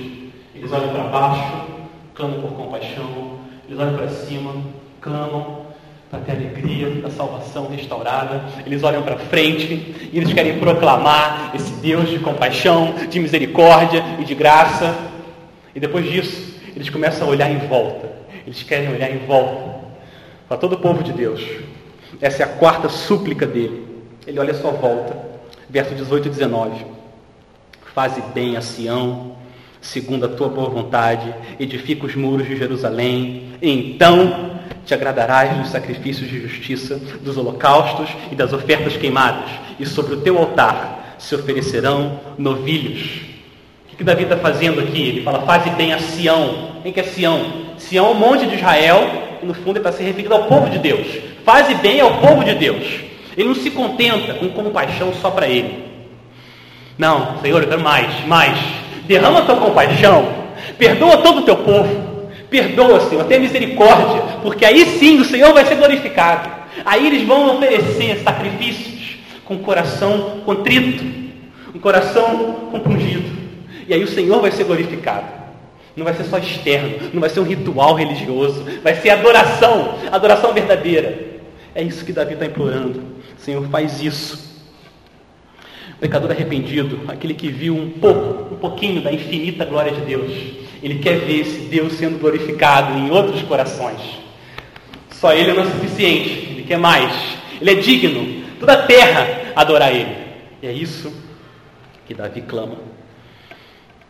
Speaker 1: Eles olham para baixo, clamam por compaixão, eles olham para cima, clamam para ter alegria da salvação restaurada. Eles olham para frente e eles querem proclamar esse Deus de compaixão, de misericórdia e de graça. E depois disso, eles começam a olhar em volta. Eles querem olhar em volta para todo o povo de Deus. Essa é a quarta súplica dele. Ele olha sua volta. Verso 18 e 19. Faze bem a Sião, segundo a tua boa vontade, edifica os muros de Jerusalém. Então te agradarás dos sacrifícios de justiça, dos holocaustos e das ofertas queimadas, e sobre o teu altar se oferecerão novilhos. O que, que Davi está fazendo aqui? Ele fala: faze bem a Sião. Quem que é Sião? Sião é o monte de Israel, e no fundo ele está se referindo ao povo de Deus. Faze bem ao povo de Deus. Ele não se contenta com compaixão só para ele. Não, Senhor, eu quero mais, mais. Derrama a tua compaixão, perdoa todo o teu povo. Perdoa, Senhor, tenha misericórdia, porque aí sim o Senhor vai ser glorificado. Aí eles vão oferecer sacrifícios com coração contrito, um coração compungido. E aí o Senhor vai ser glorificado. Não vai ser só externo, não vai ser um ritual religioso, vai ser adoração, adoração verdadeira. É isso que Davi está implorando. Senhor, faz isso. O pecador arrependido, aquele que viu um pouco, um pouquinho da infinita glória de Deus, ele quer ver esse Deus sendo glorificado em outros corações. Só Ele não é suficiente, Ele quer mais. Ele é digno, toda a terra adorar Ele. E é isso que Davi clama.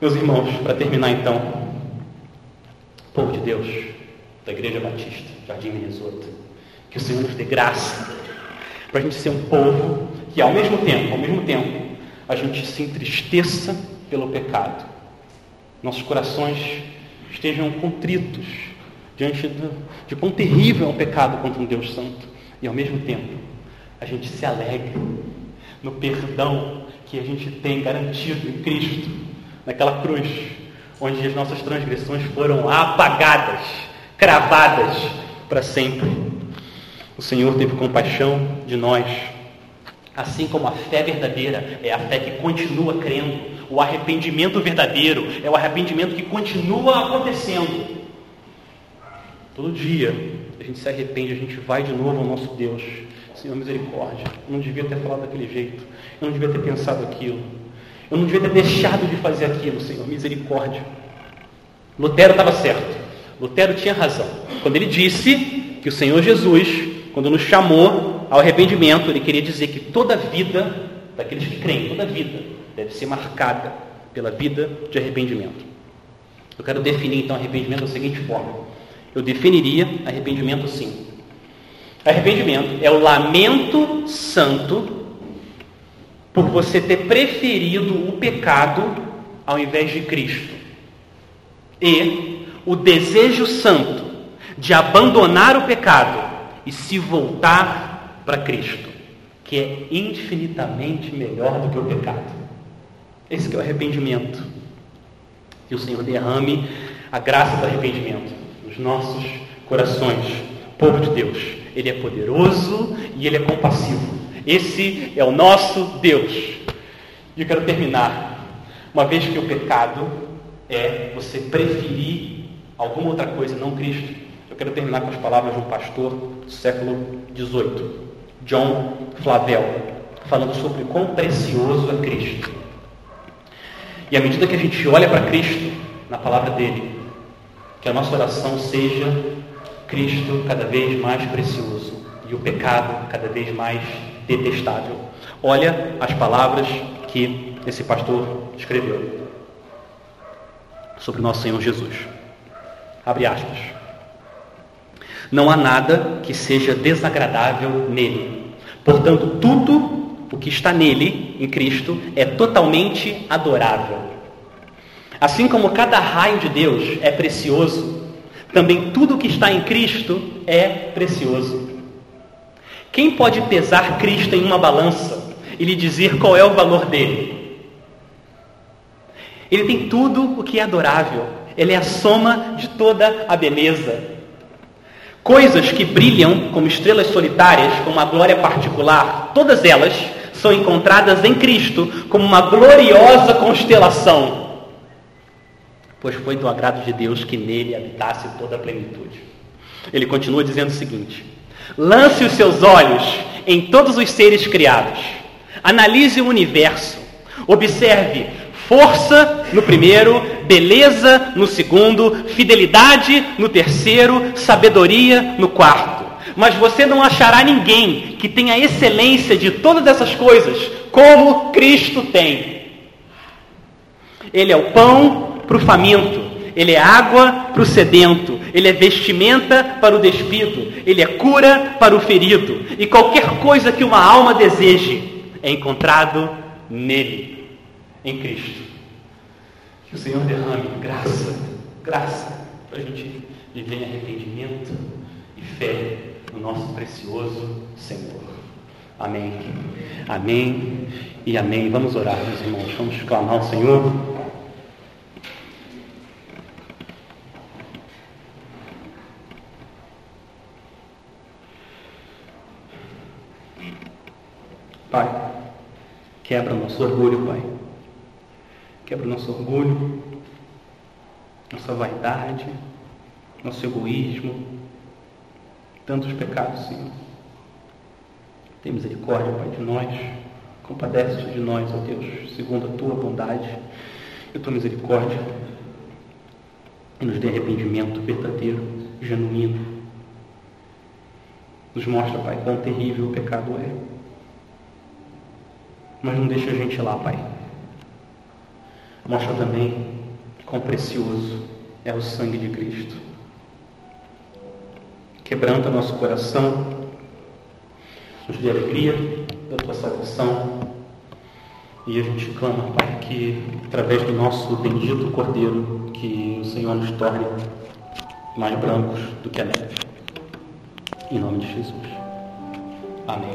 Speaker 1: Meus irmãos, para terminar então, povo de Deus, da Igreja Batista, Jardim Minnesota, que o Senhor nos dê graça para a gente ser um povo que ao mesmo tempo, ao mesmo tempo, a gente se entristeça pelo pecado. Nossos corações estejam contritos diante do, de quão terrível é o pecado contra um Deus Santo. E ao mesmo tempo a gente se alegre no perdão que a gente tem garantido em Cristo, naquela cruz, onde as nossas transgressões foram apagadas, cravadas para sempre. O Senhor teve compaixão de nós, assim como a fé verdadeira é a fé que continua crendo o arrependimento verdadeiro é o arrependimento que continua acontecendo. Todo dia a gente se arrepende, a gente vai de novo ao nosso Deus. Senhor, misericórdia. Eu não devia ter falado daquele jeito. Eu não devia ter pensado aquilo. Eu não devia ter deixado de fazer aquilo, Senhor. Misericórdia. Lutero estava certo. Lutero tinha razão. Quando ele disse que o Senhor Jesus, quando nos chamou ao arrependimento, ele queria dizer que toda a vida daqueles que creem, toda a vida, deve ser marcada pela vida de arrependimento. Eu quero definir então arrependimento da seguinte forma: eu definiria arrependimento assim. Arrependimento é o lamento santo por você ter preferido o pecado ao invés de Cristo. E o desejo santo de abandonar o pecado e se voltar para Cristo, que é infinitamente melhor do que o pecado. Esse é o arrependimento. Que o Senhor derrame a graça do arrependimento nos nossos corações. Povo de Deus, Ele é poderoso e Ele é compassivo. Esse é o nosso Deus. E eu quero terminar. Uma vez que o pecado é você preferir alguma outra coisa, não Cristo, eu quero terminar com as palavras de um pastor do século XVIII, John Flavel, falando sobre quão precioso é Cristo. E à medida que a gente olha para Cristo, na palavra dele, que a nossa oração seja Cristo cada vez mais precioso e o pecado cada vez mais detestável. Olha as palavras que esse pastor escreveu sobre nosso Senhor Jesus. Abre aspas. Não há nada que seja desagradável nele. Portanto, tudo o que está nele, em Cristo, é totalmente adorável. Assim como cada raio de Deus é precioso, também tudo que está em Cristo é precioso. Quem pode pesar Cristo em uma balança e lhe dizer qual é o valor dele? Ele tem tudo o que é adorável, ele é a soma de toda a beleza. Coisas que brilham como estrelas solitárias, com uma glória particular, todas elas são encontradas em Cristo como uma gloriosa constelação pois foi do agrado de Deus que nele habitasse toda a plenitude. Ele continua dizendo o seguinte: lance os seus olhos em todos os seres criados, analise o universo, observe força no primeiro, beleza no segundo, fidelidade no terceiro, sabedoria no quarto. Mas você não achará ninguém que tenha a excelência de todas essas coisas como Cristo tem. Ele é o pão para o faminto, ele é água para o sedento, ele é vestimenta para o despido, ele é cura para o ferido, e qualquer coisa que uma alma deseje é encontrado nele, em Cristo. Que o Senhor derrame graça, graça, para a gente viver em arrependimento e fé no nosso precioso Senhor. Amém. Amém e amém. Vamos orar, meus irmãos. Vamos clamar ao Senhor. Pai, quebra nosso orgulho, Pai. Quebra nosso orgulho, nossa vaidade, nosso egoísmo, tantos pecados, Senhor. Tem misericórdia, Pai, de nós. Compadece-te de nós, ó Deus, segundo a tua bondade e a tua misericórdia. E nos dê arrependimento verdadeiro, genuíno. Nos mostra, Pai, quão terrível o pecado é mas não deixa a gente lá, Pai. Mostra também quão precioso é o sangue de Cristo. Quebranta nosso coração, nos dê alegria da tua salvação. E a gente clama, Pai, que através do nosso bendito Cordeiro, que o Senhor nos torne mais brancos do que a neve. Em nome de Jesus. Amém.